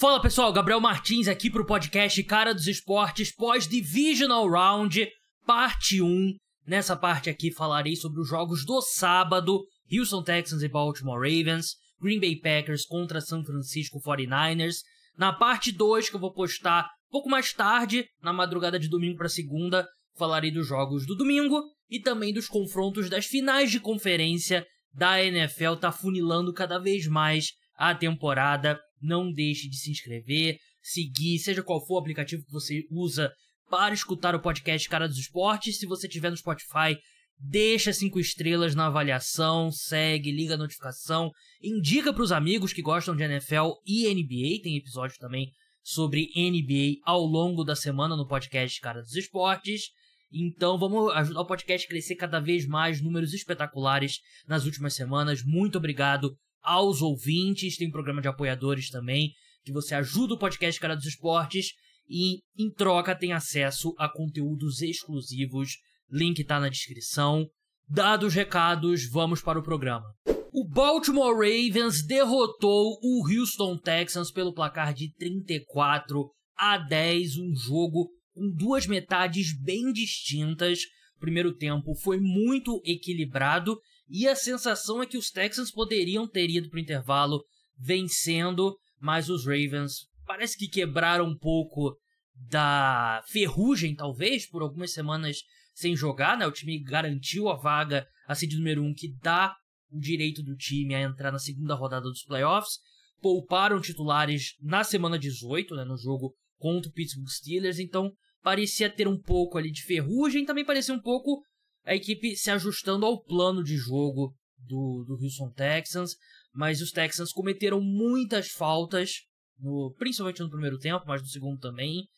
Fala pessoal, Gabriel Martins aqui pro podcast Cara dos Esportes pós-Divisional Round, parte 1. Nessa parte aqui falarei sobre os jogos do sábado, Houston Texans e Baltimore Ravens, Green Bay Packers contra San Francisco 49ers. Na parte 2, que eu vou postar pouco mais tarde, na madrugada de domingo para segunda, falarei dos jogos do domingo e também dos confrontos das finais de conferência da NFL. Tá funilando cada vez mais a temporada. Não deixe de se inscrever, seguir, seja qual for o aplicativo que você usa para escutar o podcast Cara dos Esportes. Se você tiver no Spotify, deixa cinco estrelas na avaliação, segue, liga a notificação, indica para os amigos que gostam de NFL e NBA. Tem episódio também sobre NBA ao longo da semana no podcast Cara dos Esportes. Então vamos ajudar o podcast a crescer cada vez mais, números espetaculares nas últimas semanas. Muito obrigado aos ouvintes, tem um programa de apoiadores também, que você ajuda o podcast Cara dos Esportes e em troca tem acesso a conteúdos exclusivos. Link tá na descrição. Dados os recados, vamos para o programa. O Baltimore Ravens derrotou o Houston Texans pelo placar de 34 a 10, um jogo com duas metades bem distintas. O primeiro tempo foi muito equilibrado e a sensação é que os Texans poderiam ter ido para o intervalo vencendo, mas os Ravens parece que quebraram um pouco da ferrugem, talvez, por algumas semanas sem jogar, né? O time garantiu a vaga a seed número 1, um, que dá o direito do time a entrar na segunda rodada dos playoffs. Pouparam titulares na semana 18, né, no jogo contra o Pittsburgh Steelers, então parecia ter um pouco ali de ferrugem, também parecia um pouco a equipe se ajustando ao plano de jogo do, do Houston Texans, mas os Texans cometeram muitas faltas, no, principalmente no primeiro tempo, mas no segundo também.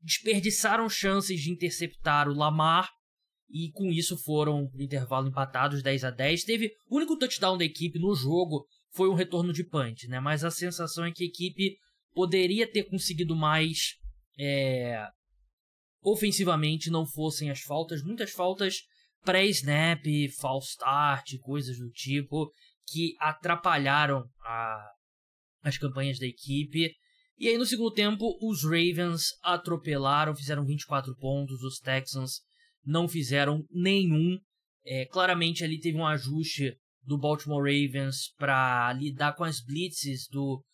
Desperdiçaram chances de interceptar o Lamar e com isso foram pro intervalo empatados 10 a 10. Teve o único touchdown da equipe no jogo foi um retorno de punch, né? Mas a sensação é que a equipe poderia ter conseguido mais é, ofensivamente não fossem as faltas, muitas faltas pré-snap, false start, coisas do tipo, que atrapalharam a, as campanhas da equipe. E aí no segundo tempo, os Ravens atropelaram, fizeram 24 pontos, os Texans não fizeram nenhum. É, claramente ali teve um ajuste do Baltimore Ravens para lidar com as blitzes do,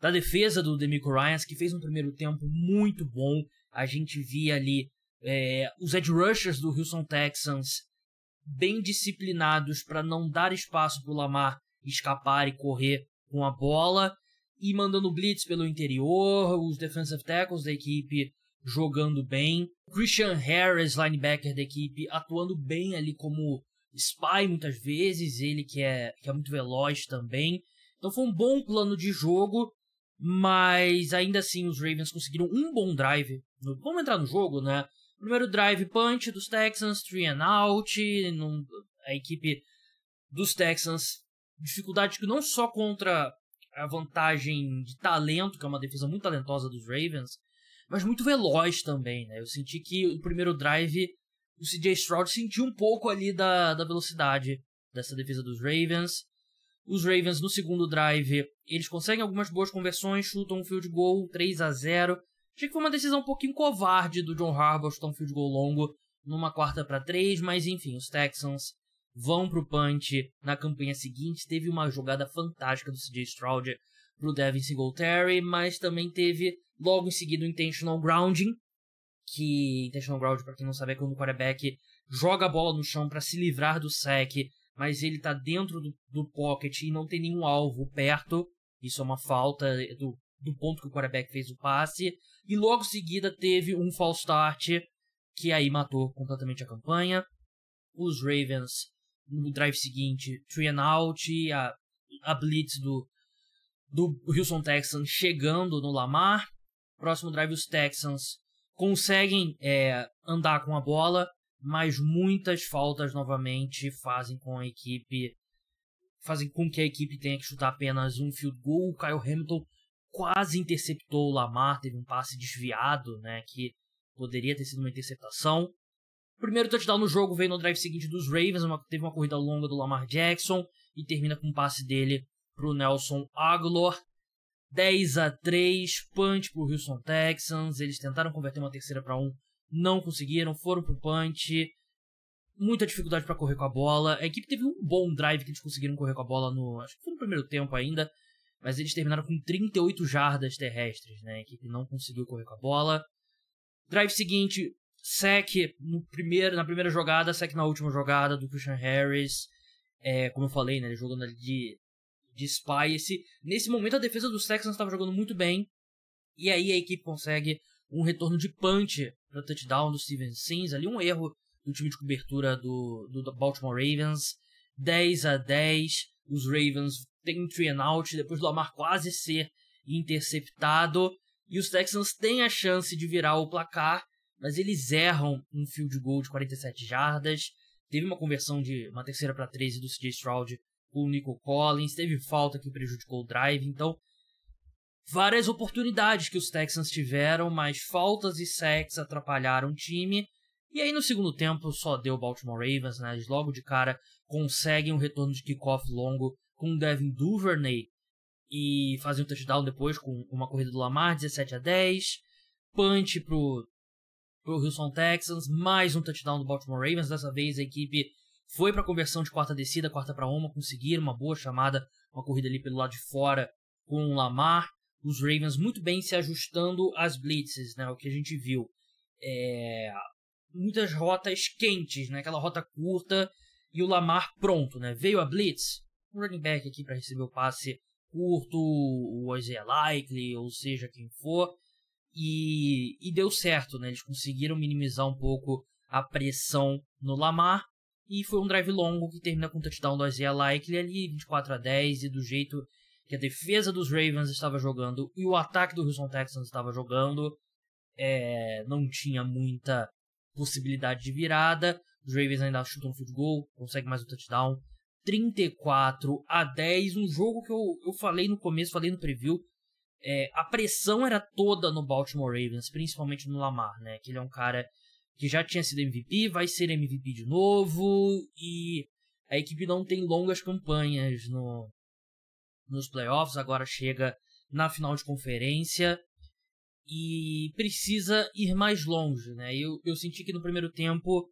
da defesa do Demico Ryans, que fez um primeiro tempo muito bom. A gente via ali é, os edge rushers do Houston Texans bem disciplinados para não dar espaço para o Lamar escapar e correr com a bola e mandando blitz pelo interior, os defensive tackles da equipe jogando bem, Christian Harris, linebacker da equipe, atuando bem ali como spy muitas vezes, ele que é, que é muito veloz também. Então foi um bom plano de jogo mas ainda assim, os Ravens conseguiram um bom drive. Vamos entrar no jogo, né? Primeiro drive punch dos Texans, three and out. Num... A equipe dos Texans, dificuldade que não só contra a vantagem de talento, que é uma defesa muito talentosa dos Ravens, mas muito veloz também, né? Eu senti que o primeiro drive, o CJ Stroud sentiu um pouco ali da, da velocidade dessa defesa dos Ravens. Os Ravens no segundo drive, eles conseguem algumas boas conversões, chutam um field goal 3 a 0. Achei que foi uma decisão um pouquinho covarde do John Harbaugh chutar um field goal longo numa quarta para três, mas enfim, os Texans vão pro punch na campanha seguinte. Teve uma jogada fantástica do CJ Stroud pro Devin Singletary, mas também teve logo em seguida o intentional grounding, que intentional grounding para quem não sabe é quando o quarterback joga a bola no chão para se livrar do sack mas ele tá dentro do, do pocket e não tem nenhum alvo perto. Isso é uma falta do, do ponto que o quarterback fez o passe. E logo em seguida teve um false start que aí matou completamente a campanha. Os Ravens no drive seguinte, three and out, a, a blitz do, do Houston Texans chegando no Lamar. Próximo drive, os Texans conseguem é, andar com a bola, mas muitas faltas novamente fazem com a equipe fazem com que a equipe tenha que chutar apenas um field goal. O Kyle Hamilton quase interceptou o Lamar, teve um passe desviado, né, que poderia ter sido uma interceptação. O primeiro touchdown no jogo veio no drive seguinte dos Ravens, uma, teve uma corrida longa do Lamar Jackson e termina com um passe dele para o Nelson Aguilar. 10 a 3 punch pro Houston Texans. Eles tentaram converter uma terceira para um, não conseguiram, foram pro punch. Muita dificuldade para correr com a bola. A equipe teve um bom drive que eles conseguiram correr com a bola no, acho que foi no primeiro tempo ainda, mas eles terminaram com 38 jardas terrestres, né? A equipe não conseguiu correr com a bola. Drive seguinte, sec no primeiro, na primeira jogada, sec na última jogada do Christian Harris. É, como eu falei, né? Ele jogando ali de, de spy. Esse, nesse momento a defesa dos Texans estava jogando muito bem. E aí a equipe consegue um retorno de punch para touchdown do Steven Sims. Ali um erro do time de cobertura do, do Baltimore Ravens. 10 a 10. Os Ravens têm um three and out depois do Lamar quase ser interceptado. E os Texans têm a chance de virar o placar, mas eles erram um field goal de 47 jardas. Teve uma conversão de uma terceira para 13 do CJ Stroud com o Nico Collins, teve falta que prejudicou o drive, então várias oportunidades que os Texans tiveram, mas faltas e sacks atrapalharam o time. E aí no segundo tempo só deu Baltimore Ravens, né? Eles logo de cara conseguem um retorno de kickoff longo com Devin Duvernay e fazem um touchdown depois com uma corrida do Lamar, 17 a 10. Punch pro, pro Houston Texans, mais um touchdown do Baltimore Ravens. Dessa vez a equipe foi para conversão de quarta descida, quarta para uma, conseguiram uma boa chamada, uma corrida ali pelo lado de fora com o Lamar. Os Ravens muito bem se ajustando às blitzes, né? O que a gente viu. É... Muitas rotas quentes, né? Aquela rota curta e o Lamar pronto, né? Veio a blitz, um running back aqui para receber o passe curto, o Isaiah Likely, ou seja, quem for. E, e deu certo, né? Eles conseguiram minimizar um pouco a pressão no Lamar. E foi um drive longo que termina com o touchdown do Isaiah Likely ali, 24 a 10, e do jeito que a defesa dos Ravens estava jogando e o ataque do Houston Texans estava jogando, é, não tinha muita possibilidade de virada. Os Ravens ainda chutam um field goal, consegue mais um touchdown. 34 a 10, um jogo que eu, eu falei no começo, falei no preview, é, a pressão era toda no Baltimore Ravens, principalmente no Lamar, né? Que ele é um cara que já tinha sido MVP, vai ser MVP de novo, e a equipe não tem longas campanhas no, nos playoffs, agora chega na final de conferência e precisa ir mais longe, né? Eu, eu senti que no primeiro tempo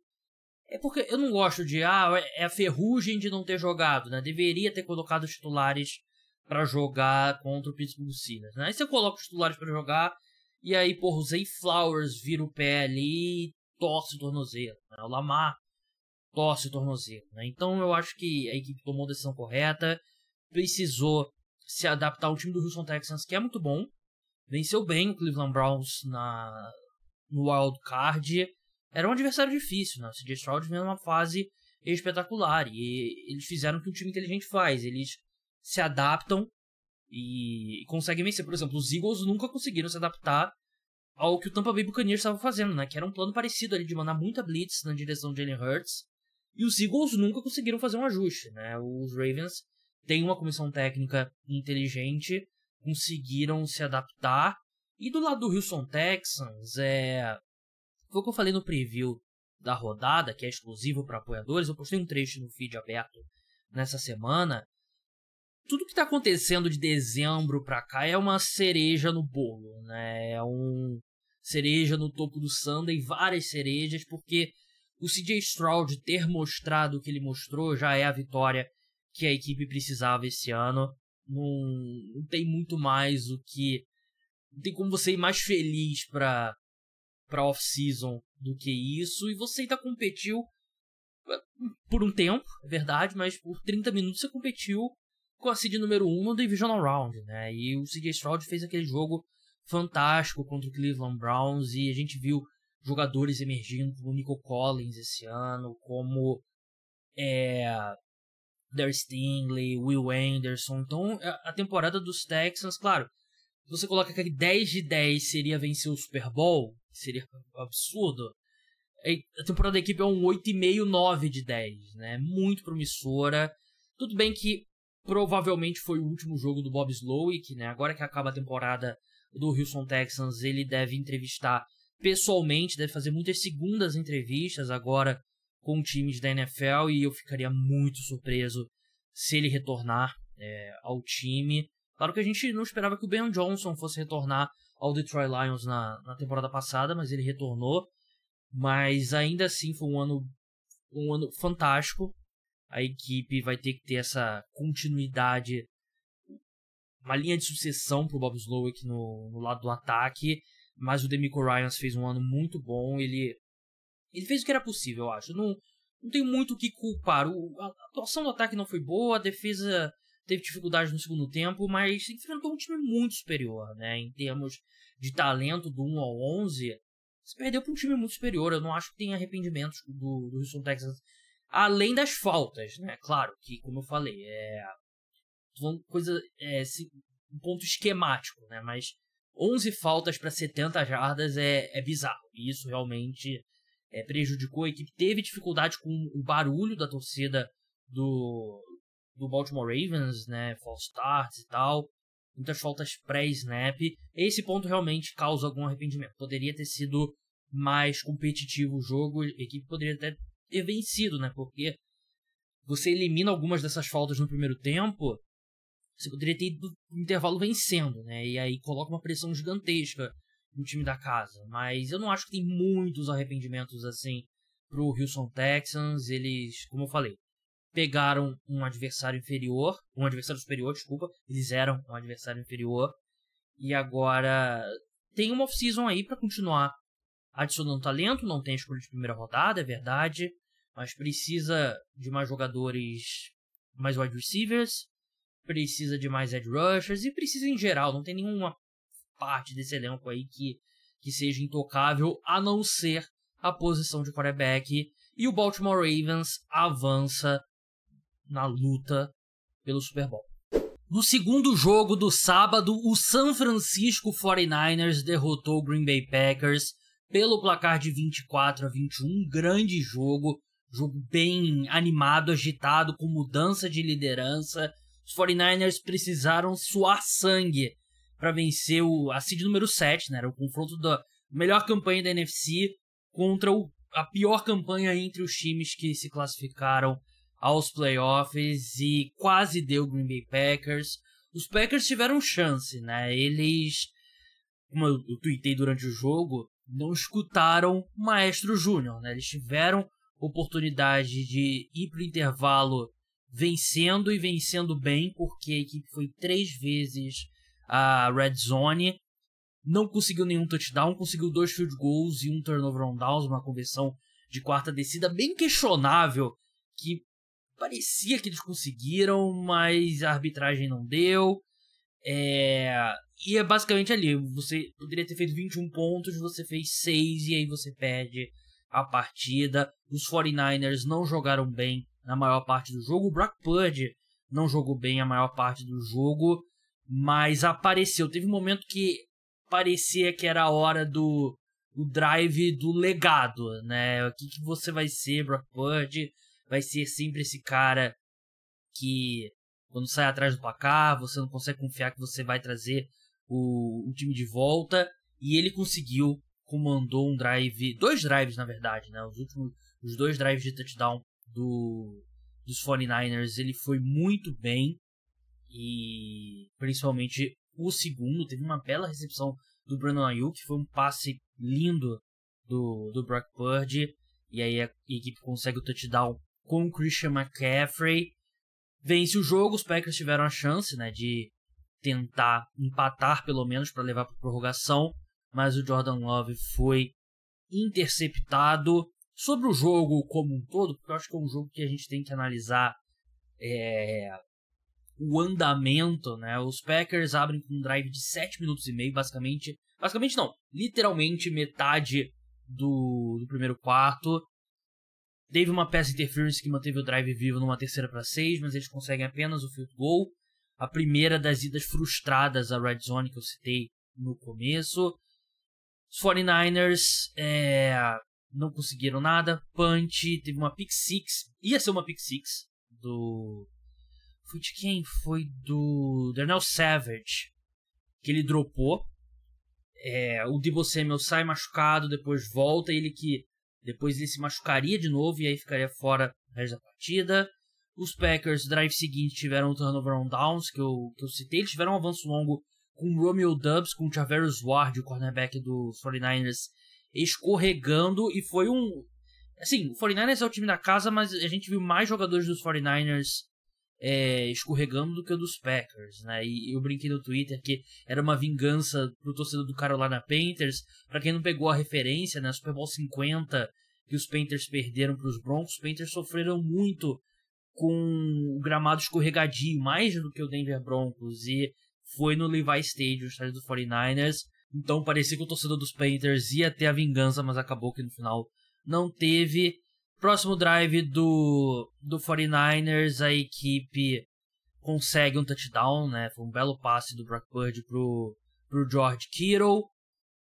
é porque eu não gosto de, ah, é a ferrugem de não ter jogado, né? Deveria ter colocado os titulares para jogar contra o Pittsburgh Steelers, né? Aí você coloca os titulares para jogar e aí, porra, o Zay Flowers vira o pé ali e torce o tornozelo, né? O Lamar torce o tornozelo, né? Então eu acho que a equipe tomou a decisão correta, precisou se adaptar ao time do Houston Texans, que é muito bom, venceu bem o Cleveland Browns na no wild card era um adversário difícil, né? O CJ Stroud vem numa fase espetacular e eles fizeram o que um time inteligente faz, eles se adaptam e, conseguem vencer. Por exemplo, os Eagles nunca conseguiram se adaptar ao que o Tampa Bay Buccaneers estava fazendo, né? Que era um plano parecido ali de mandar muita blitz na direção de Jalen Hurts. E os Eagles nunca conseguiram fazer um ajuste, né? Os Ravens têm uma comissão técnica inteligente, conseguiram se adaptar. E do lado do Houston Texans, é foi o que eu falei no preview da rodada, que é exclusivo para apoiadores. Eu postei um trecho no feed aberto nessa semana. Tudo que está acontecendo de dezembro para cá é uma cereja no bolo, né? É um cereja no topo do Sunday, várias cerejas, porque o CJ Stroud ter mostrado o que ele mostrou já é a vitória que a equipe precisava esse ano. Não, não tem muito mais o que. Não tem como você ir mais feliz para para off-season do que isso, e você ainda competiu eh, por um tempo, é verdade, mas por 30 minutos você competiu com a seed número 1 no Divisional Round, né? E o CJ Stroud fez aquele jogo fantástico contra o Cleveland Browns e a gente viu jogadores emergindo como Nico Collins esse ano, como é, Stingley, Will Anderson. Então, a temporada dos Texans, claro, você coloca que 10 de 10 seria vencer o Super Bowl, seria absurdo. A temporada da equipe é um 8,5, 9 de 10, né? Muito promissora. Tudo bem que provavelmente foi o último jogo do Bob Slowick, né? Agora que acaba a temporada do Houston Texans, ele deve entrevistar pessoalmente, deve fazer muitas segundas entrevistas agora com times da NFL e eu ficaria muito surpreso se ele retornar é, ao time. Claro que a gente não esperava que o Ben Johnson fosse retornar ao Detroit Lions na, na temporada passada, mas ele retornou. Mas ainda assim foi um ano, um ano fantástico. A equipe vai ter que ter essa continuidade, uma linha de sucessão para o Bob Slowick no, no lado do ataque. Mas o Demico Ryans fez um ano muito bom. Ele, ele fez o que era possível, eu acho. Não, não tenho muito o que culpar. O, a atuação do ataque não foi boa, a defesa teve dificuldade no segundo tempo, mas enfrentou um time muito superior, né? Em termos de talento do 1 ao 11, se perdeu para um time muito superior. Eu não acho que tem arrependimentos do, do Houston Texans, além das faltas, né? Claro que, como eu falei, é coisa é, um ponto esquemático, né? Mas 11 faltas para 70 jardas é, é bizarro. E isso realmente é, prejudicou a equipe. Teve dificuldade com o barulho da torcida do, do Baltimore Ravens, né? False starts e tal. Muitas faltas pré-snap. Esse ponto realmente causa algum arrependimento. Poderia ter sido mais competitivo o jogo. A equipe poderia até ter vencido, né? Porque você elimina algumas dessas faltas no primeiro tempo. Você poderia ter ido no intervalo vencendo, né? E aí coloca uma pressão gigantesca no time da casa. Mas eu não acho que tem muitos arrependimentos assim pro Houston Texans. Eles, como eu falei, pegaram um adversário inferior, um adversário superior, desculpa, eles eram um adversário inferior e agora tem uma off-season aí para continuar adicionando talento, não tem escolha de primeira rodada, é verdade, mas precisa de mais jogadores, mais wide receivers, precisa de mais edge rushers e precisa em geral, não tem nenhuma parte desse elenco aí que, que seja intocável, a não ser a posição de quarterback. E o Baltimore Ravens avança na luta pelo Super Bowl. No segundo jogo do sábado, o San Francisco 49ers derrotou o Green Bay Packers pelo placar de 24 a 21. grande jogo, jogo bem animado, agitado, com mudança de liderança. Os 49ers precisaram suar sangue para vencer o, a seed número 7, né? Era o confronto da melhor campanha da NFC contra o, a pior campanha entre os times que se classificaram aos playoffs e quase deu Green Bay Packers. Os Packers tiveram chance, né? Eles, como eu, tuitei durante o jogo, não escutaram o Maestro Júnior, né? Eles tiveram oportunidade de ir para o intervalo vencendo e vencendo bem, porque a equipe foi três vezes a red zone, não conseguiu nenhum touchdown, conseguiu dois field goals e um turnover on downs, uma conversão de quarta descida bem questionável, que parecia que eles conseguiram, mas a arbitragem não deu. É... E é basicamente ali, você poderia ter feito 21 pontos, você fez 6 e aí você perde a partida. Os 49ers não jogaram bem na maior parte do jogo. O Brock Purdy não jogou bem a maior parte do jogo, mas apareceu. Teve um momento que parecia que era a hora do o drive do legado, né? O que, que você vai ser, Brock Purdy? Vai ser sempre esse cara que quando sai atrás do placar, você não consegue confiar que você vai trazer o, o time de volta. E ele conseguiu, comandou um drive, dois drives na verdade, né? Os últimos, os dois drives de touchdown do, dos 49ers, ele foi muito bem. E principalmente o segundo, teve uma bela recepção do Brandon Ayuk, foi um passe lindo do, do Brock Purdy. E aí a equipe consegue o touchdown com Christian McCaffrey. Vence o jogo, os Packers tiveram a chance né, de tentar empatar pelo menos para levar para prorrogação, mas o Jordan Love foi interceptado. Sobre o jogo como um todo, porque eu acho que é um jogo que a gente tem que analisar é, o andamento, né? Os Packers abrem com um drive de 7 minutos e meio, basicamente. Basicamente não, literalmente metade do, do primeiro quarto. Teve uma pass interference que manteve o drive vivo numa terceira para seis, mas eles conseguem apenas o field goal. A primeira das idas frustradas à red zone que eu citei no começo. Os 49ers é, não conseguiram nada. Punch, teve uma pick six. Ia ser uma pick six do. Foi de quem? Foi do Darnell Savage. Que ele dropou. É, o Debo Samuel sai machucado, depois volta. Ele que depois ele se machucaria de novo e aí ficaria fora resto da partida. Os Packers, drive seguinte, tiveram o turnover on downs, que eu, que eu citei. Eles tiveram um avanço longo com o Romeo Dubs, com o Traverius Ward, o cornerback dos 49ers, escorregando. E foi um... Assim, o 49ers é o time da casa, mas a gente viu mais jogadores dos 49ers é, escorregando do que o dos Packers, né? E eu brinquei no Twitter que era uma vingança pro torcedor do Carolina Panthers. Para quem não pegou a referência, né? Super Bowl 50 que os Panthers perderam para os Broncos, os Panthers sofreram muito com o gramado escorregadio, mais do que o Denver Broncos, e foi no Levi Stadium, estádio dos 49ers. Então parecia que o torcedor dos Panthers ia ter a vingança, mas acabou que no final não teve. Próximo drive do, do 49ers, a equipe consegue um touchdown, né? Foi um belo passe do Brock Purdy pro, pro George Kittle.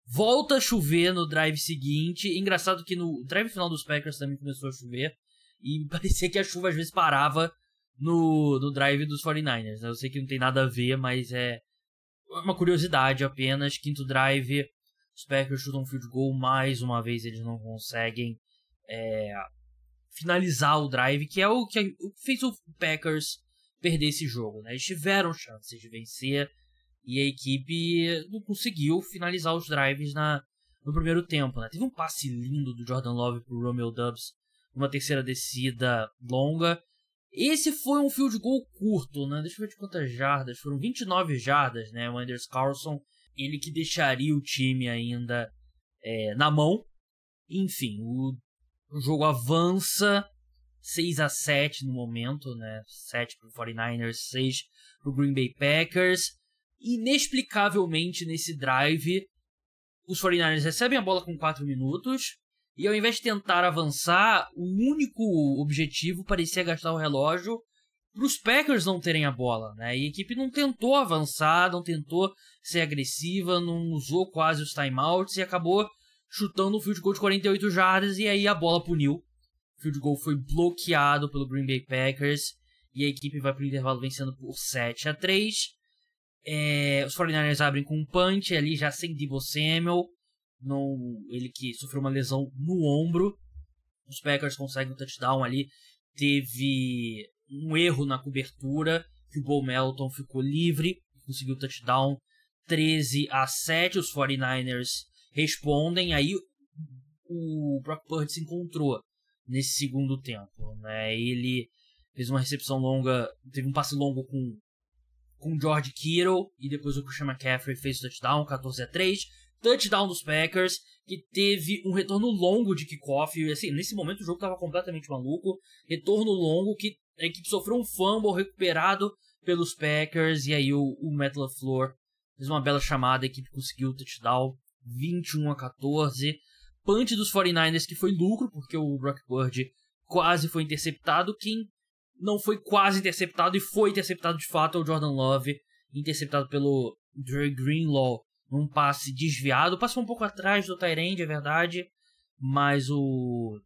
Volta a chover no drive seguinte. Engraçado que no drive final dos Packers também começou a chover. E parecia que a chuva às vezes parava no, no drive dos 49ers. Né? Eu sei que não tem nada a ver, mas é uma curiosidade apenas. Quinto drive, os Packers chutam um field goal. Mais uma vez eles não conseguem é, finalizar o drive, que é o que fez o Packers perder esse jogo. Né? Eles tiveram chances de vencer e a equipe não conseguiu finalizar os drives na, no primeiro tempo. Né? Teve um passe lindo do Jordan Love pro Romeo Dubs, uma terceira descida longa. Esse foi um field goal curto, né? Deixa eu ver de quantas jardas. Foram 29 jardas, né? O Anders Carlson, ele que deixaria o time ainda é, na mão. Enfim, o o jogo avança 6 a 7 no momento, né? 7 para o 49ers, 6 para o Green Bay Packers. Inexplicavelmente nesse drive, os 49ers recebem a bola com 4 minutos e ao invés de tentar avançar, o único objetivo parecia gastar o relógio para os Packers não terem a bola, né? E a equipe não tentou avançar, não tentou ser agressiva, não usou quase os timeouts e acabou chutando um field goal de 48 jardas e aí a bola puniu. O field goal foi bloqueado pelo Green Bay Packers e a equipe vai para o intervalo vencendo por 7 a 3. É, os 49ers abrem com um punch ali já sem Debo Samuel, no, ele que sofreu uma lesão no ombro. Os Packers conseguem um touchdown ali. Teve um erro na cobertura, que o Bo Melton ficou livre, conseguiu touchdown 13 a 7. Os 49ers respondem, aí o Brock Purdy se encontrou nesse segundo tempo, né? Ele fez uma recepção longa, teve um passe longo com com George Kittle e depois o Christian McCaffrey fez o touchdown, 14 a 3, touchdown dos Packers, que teve um retorno longo de kickoff, e assim, nesse momento o jogo estava completamente maluco, retorno longo que a equipe sofreu um fumble recuperado pelos Packers e aí o, o Matt LaFleur fez uma bela chamada, a equipe conseguiu o touchdown 21 a 14. Punch dos 49ers que foi lucro, porque o Brock Purdy quase foi interceptado. Quem não foi quase interceptado e foi interceptado de fato é o Jordan Love, interceptado pelo Dre Greenlaw num passe desviado. Passou um pouco atrás do Tyrande, é verdade, mas o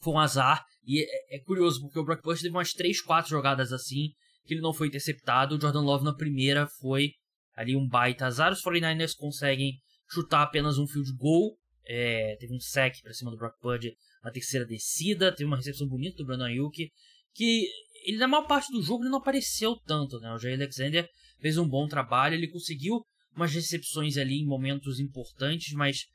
foi um azar. E é, é curioso, porque o Brock Purdy teve umas 3, 4 jogadas assim, que ele não foi interceptado. O Jordan Love na primeira foi ali um baita azar. Os 49ers conseguem chutar apenas um field goal. É, teve um sec para cima do Brock Purdy na terceira descida. Teve uma recepção bonita do Brandon Ayuk. Que ele, na maior parte do jogo, ele não apareceu tanto. Né? O Jay Alexander fez um bom trabalho. Ele conseguiu umas recepções ali em momentos importantes, mas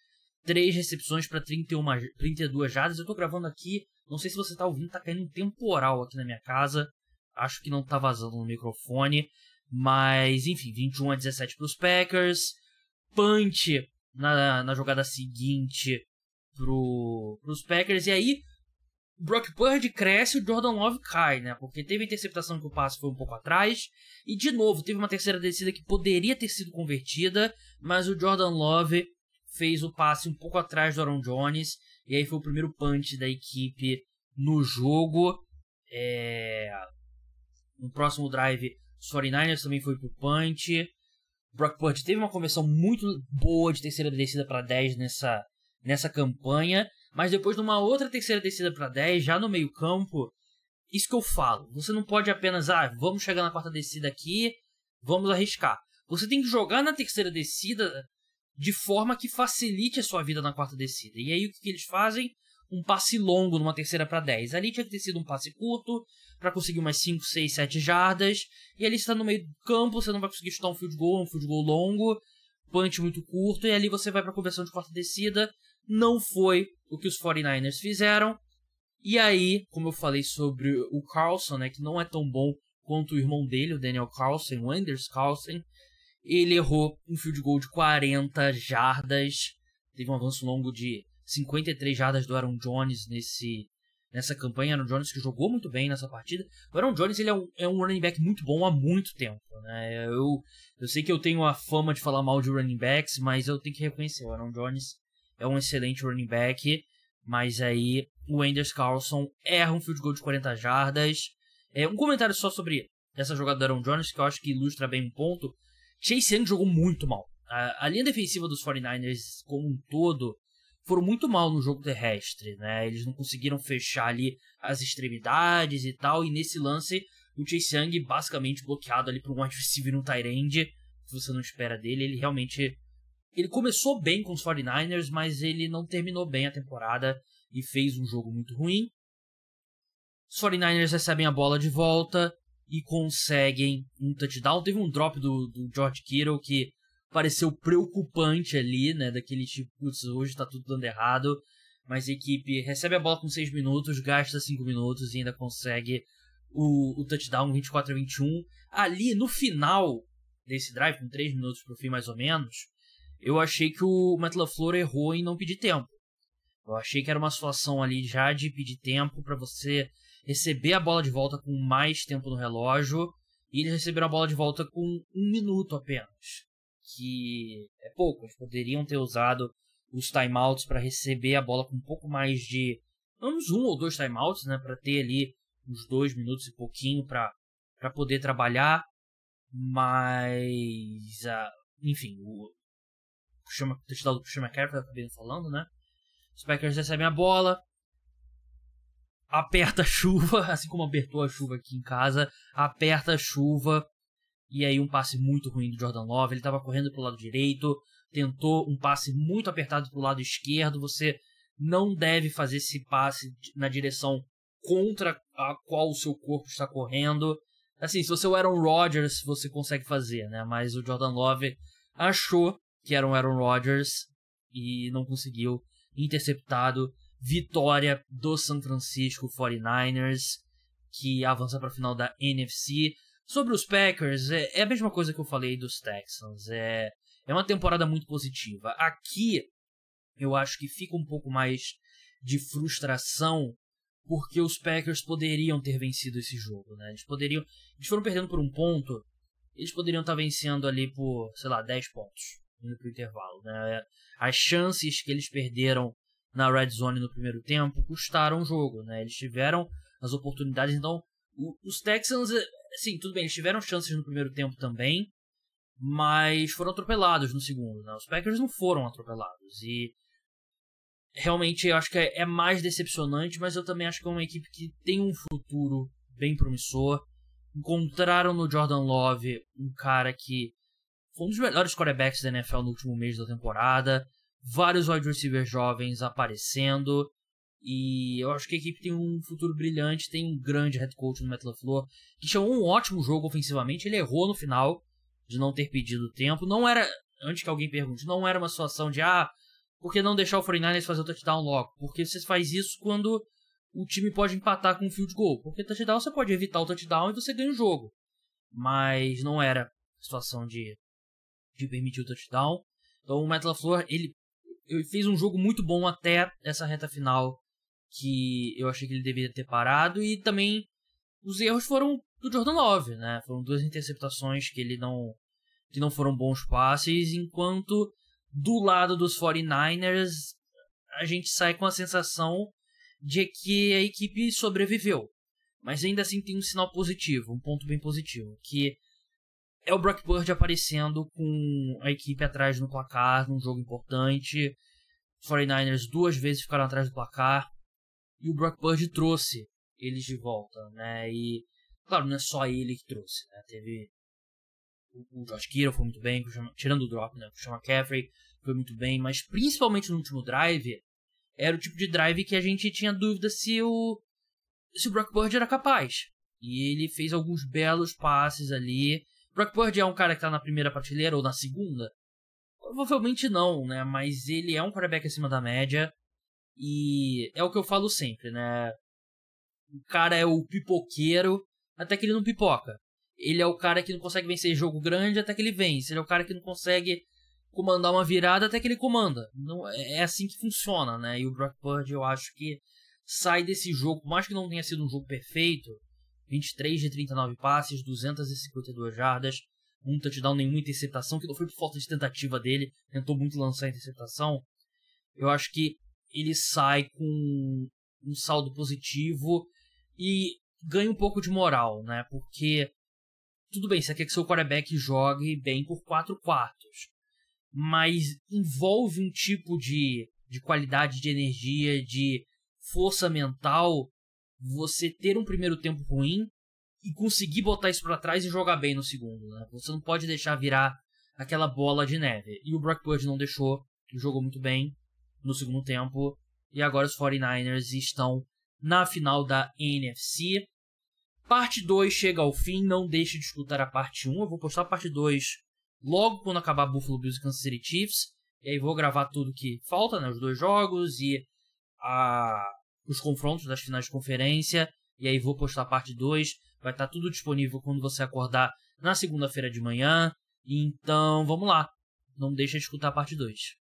três recepções para 32 jardas. Eu tô gravando aqui, não sei se você tá ouvindo, tá caindo um temporal aqui na minha casa. Acho que não tá vazando no microfone. Mas, enfim, 21 a 17 para os Packers punch na, na jogada seguinte pro, pros Packers. E aí, Brock Purdy cresce o Jordan Love cai, né? Porque teve a interceptação que o passe foi um pouco atrás. E de novo, teve uma terceira descida que poderia ter sido convertida, mas o Jordan Love fez o passe um pouco atrás do Aaron Jones. E aí foi o primeiro punch da equipe no jogo. É... No próximo drive, os 49ers também foi pro punch. Brock Purdy teve uma conversão muito boa de terceira descida para 10 nessa, nessa campanha, mas depois de uma outra terceira descida para 10, já no meio-campo, isso que eu falo. Você não pode apenas, ah, vamos chegar na quarta descida aqui, vamos arriscar. Você tem que jogar na terceira descida de forma que facilite a sua vida na quarta descida. E aí o que eles fazem? Um passe longo numa terceira para 10. Ali tinha que ter sido um passe curto para conseguir umas 5, 6, 7 jardas. E ali está no meio do campo, você não vai conseguir chutar um field goal, um field goal longo, punch muito curto, e ali você vai para conversão de quarta descida. Não foi o que os 49ers fizeram. E aí, como eu falei sobre o Carlson, né, que não é tão bom quanto o irmão dele, o Daniel Carlson, o Anders Carlson, ele errou um field goal de 40 jardas. Teve um avanço longo de 53 jardas do Aaron Jones nesse, nessa campanha. Aaron Jones que jogou muito bem nessa partida. O Aaron Jones ele é, um, é um running back muito bom há muito tempo. Né? Eu, eu sei que eu tenho a fama de falar mal de running backs, mas eu tenho que reconhecer. O Aaron Jones é um excelente running back. Mas aí o Anders Carlson erra um field goal de 40 jardas. É, um comentário só sobre essa jogada do Aaron Jones, que eu acho que ilustra bem um ponto. Chase Young jogou muito mal. A, a linha defensiva dos 49ers, como um todo, foram muito mal no jogo terrestre, né? Eles não conseguiram fechar ali as extremidades e tal, e nesse lance o Chase Young basicamente bloqueado ali por um receiver no tight end, que você não espera dele, ele realmente ele começou bem com os 49ers, mas ele não terminou bem a temporada e fez um jogo muito ruim. Os 49ers recebem a bola de volta e conseguem um touchdown. Teve um drop do, do George Kittle que pareceu preocupante ali, né? Daquele tipo, putz, hoje tá tudo dando errado. Mas a equipe recebe a bola com 6 minutos, gasta 5 minutos e ainda consegue o, o touchdown 24 a 21. Ali no final desse drive, com 3 minutos pro fim mais ou menos, eu achei que o Matt LaFleur errou em não pedir tempo. Eu achei que era uma situação ali já de pedir tempo para você receber a bola de volta com mais tempo no relógio. E eles receberam a bola de volta com um minuto apenas que é pouco. Poderiam ter usado os timeouts para receber a bola com um pouco mais de. Uns um ou dois timeouts, né? Para ter ali uns dois minutos e pouquinho para poder trabalhar. Mas. Uh, enfim, o. Chama, touchdown do Chama Carter, acabei falando, né? Os Packers recebem a bola, aperta a chuva, assim como apertou a chuva aqui em casa, aperta a chuva e aí um passe muito ruim do Jordan Love. Ele estava correndo para o lado direito, tentou um passe muito apertado para o lado esquerdo. Você não deve fazer esse passe na direção contra a qual o seu corpo está correndo. Assim, se você é o Aaron Rodgers, você consegue fazer, né? Mas o Jordan Love achou que era um Aaron Rodgers e não conseguiu. Interceptado. Vitória do San Francisco 49ers, que avança para a final da NFC. Sobre os Packers, é, é, a mesma coisa que eu falei dos Texans. É, é uma temporada muito positiva. Aqui, eu acho que fica um pouco mais de frustração porque os Packers poderiam ter vencido esse jogo, né? Eles poderiam, eles foram perdendo por um ponto, eles poderiam estar vencendo ali por, sei lá, 10 pontos indo pro intervalo, né? As chances que eles perderam na red zone no primeiro tempo custaram o jogo, né? Eles tiveram as oportunidades, então os Texans Sim, tudo bem, eles tiveram chances no primeiro tempo também, mas foram atropelados no segundo. Né? Os Packers não foram atropelados. E realmente eu acho que é, é mais decepcionante, mas eu também acho que é uma equipe que tem um futuro bem promissor. Encontraram no Jordan Love um cara que foi um dos melhores quarterbacks da NFL no último mês da temporada. Vários wide receivers jovens aparecendo. E eu acho que a equipe tem um futuro brilhante, tem um grande head coach no Matt LaFleur, que chamou um ótimo jogo ofensivamente. Ele errou no final de não ter pedido tempo. Não era, antes que alguém pergunte, não era uma situação de, ah, por que não deixar o 49ers fazer o touchdown logo? Porque você faz isso quando o time pode empatar com um field goal. Porque touchdown você pode evitar o touchdown e você ganha o jogo. Mas não era situação de, de permitir o touchdown. Então o Matt LaFleur, ele, ele fez um jogo muito bom até essa reta final que eu achei que ele deveria ter parado e também os erros foram do Jordan Love, né? Foram duas interceptações que ele não que não foram bons passes, enquanto do lado dos 49ers a gente sai com a sensação de que a equipe sobreviveu. Mas ainda assim tem um sinal positivo, um ponto bem positivo, que é o Brock Purdy aparecendo com a equipe atrás no placar, num jogo importante. Os 49ers duas vezes ficaram atrás do placar e o Brock Purdy trouxe eles de volta, né? E, claro, não é só ele que trouxe, né? Teve o, o Josh Kittle foi muito bem, tirando o drop, né? O Sean McCaffrey foi muito bem, mas principalmente no último drive, era o tipo de drive que a gente tinha dúvida se o se o Brock Purdy era capaz. E ele fez alguns belos passes ali. Brock Purdy é um cara que tá na primeira prateleira ou na segunda? Provavelmente não, né? Mas ele é um quarterback acima da média. E é o que eu falo sempre, né? O cara é o pipoqueiro até que ele não pipoca. Ele é o cara que não consegue vencer jogo grande até que ele vence. Ele é o cara que não consegue comandar uma virada até que ele comanda. Não, é, é assim que funciona, né? E o Brock Purdy eu acho que sai desse jogo, por mais que não tenha sido um jogo perfeito, 23 de 39 passes, 252 jardas, um touchdown, nenhuma interceptação, que não foi por falta de tentativa dele, tentou muito lançar a interceptação. Eu acho que ele sai com um saldo positivo e ganha um pouco de moral, né? Porque tudo bem, você quer que seu quarterback jogue bem por quatro quartos, mas envolve um tipo de, de qualidade de energia, de força mental, você ter um primeiro tempo ruim e conseguir botar isso para trás e jogar bem no segundo, né? Você não pode deixar virar aquela bola de neve. E o Brock Purdy não deixou, jogou muito bem no segundo tempo. E agora os 49ers estão na final da NFC. Parte 2 chega ao fim, não deixe de escutar a parte 1. Eu vou postar a parte 2 logo quando acabar Buffalo Bills e Kansas City Chiefs. E aí vou gravar tudo que falta, né? Os dois jogos e a... os confrontos das finais de conferência. E aí vou postar a parte 2. Vai estar tudo disponível quando você acordar na segunda-feira de manhã. Então vamos lá. Não deixe de escutar a parte 2.